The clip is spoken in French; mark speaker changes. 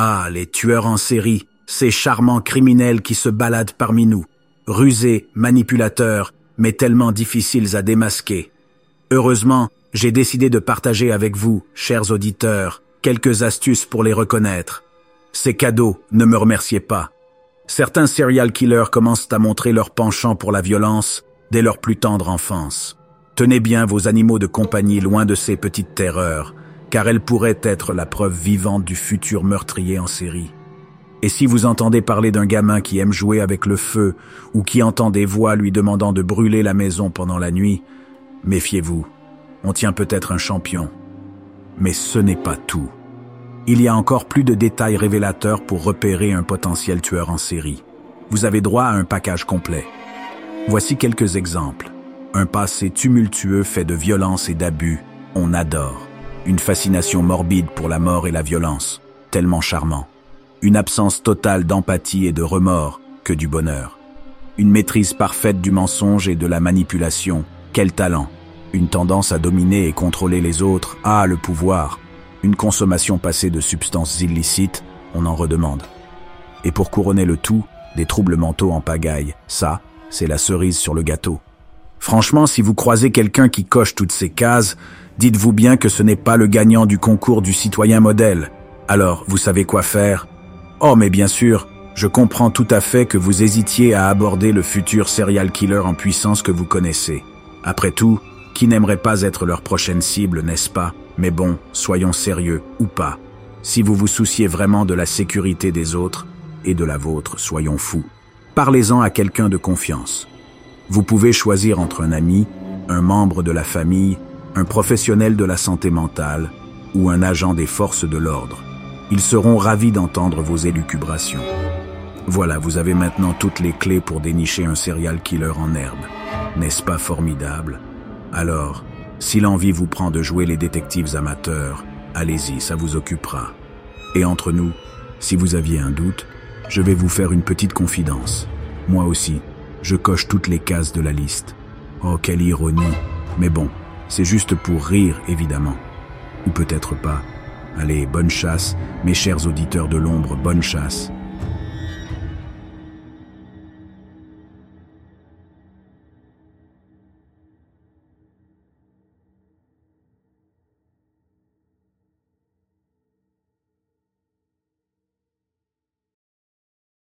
Speaker 1: Ah, les tueurs en série, ces charmants criminels qui se baladent parmi nous, rusés, manipulateurs, mais tellement difficiles à démasquer. Heureusement, j'ai décidé de partager avec vous, chers auditeurs, quelques astuces pour les reconnaître. Ces cadeaux, ne me remerciez pas. Certains serial killers commencent à montrer leur penchant pour la violence dès leur plus tendre enfance. Tenez bien vos animaux de compagnie loin de ces petites terreurs, car elles pourraient être la preuve vivante du futur meurtrier en série. Et si vous entendez parler d'un gamin qui aime jouer avec le feu ou qui entend des voix lui demandant de brûler la maison pendant la nuit, méfiez-vous, on tient peut-être un champion. Mais ce n'est pas tout. Il y a encore plus de détails révélateurs pour repérer un potentiel tueur en série. Vous avez droit à un package complet. Voici quelques exemples. Un passé tumultueux fait de violence et d'abus, on adore. Une fascination morbide pour la mort et la violence, tellement charmant. Une absence totale d'empathie et de remords, que du bonheur. Une maîtrise parfaite du mensonge et de la manipulation, quel talent. Une tendance à dominer et contrôler les autres, ah le pouvoir, une consommation passée de substances illicites, on en redemande. Et pour couronner le tout, des troubles mentaux en pagaille, ça, c'est la cerise sur le gâteau. Franchement, si vous croisez quelqu'un qui coche toutes ces cases, dites-vous bien que ce n'est pas le gagnant du concours du citoyen modèle. Alors, vous savez quoi faire? Oh, mais bien sûr, je comprends tout à fait que vous hésitiez à aborder le futur serial killer en puissance que vous connaissez. Après tout, qui n'aimerait pas être leur prochaine cible, n'est-ce pas? Mais bon, soyons sérieux ou pas. Si vous vous souciez vraiment de la sécurité des autres et de la vôtre, soyons fous. Parlez-en à quelqu'un de confiance. Vous pouvez choisir entre un ami, un membre de la famille, un professionnel de la santé mentale ou un agent des forces de l'ordre. Ils seront ravis d'entendre vos élucubrations. Voilà, vous avez maintenant toutes les clés pour dénicher un serial killer en herbe. N'est-ce pas formidable? Alors, si l'envie vous prend de jouer les détectives amateurs, allez-y, ça vous occupera. Et entre nous, si vous aviez un doute, je vais vous faire une petite confidence. Moi aussi, je coche toutes les cases de la liste. Oh, quelle ironie. Mais bon, c'est juste pour rire, évidemment. Ou peut-être pas. Allez, bonne chasse, mes chers auditeurs de l'ombre, bonne chasse.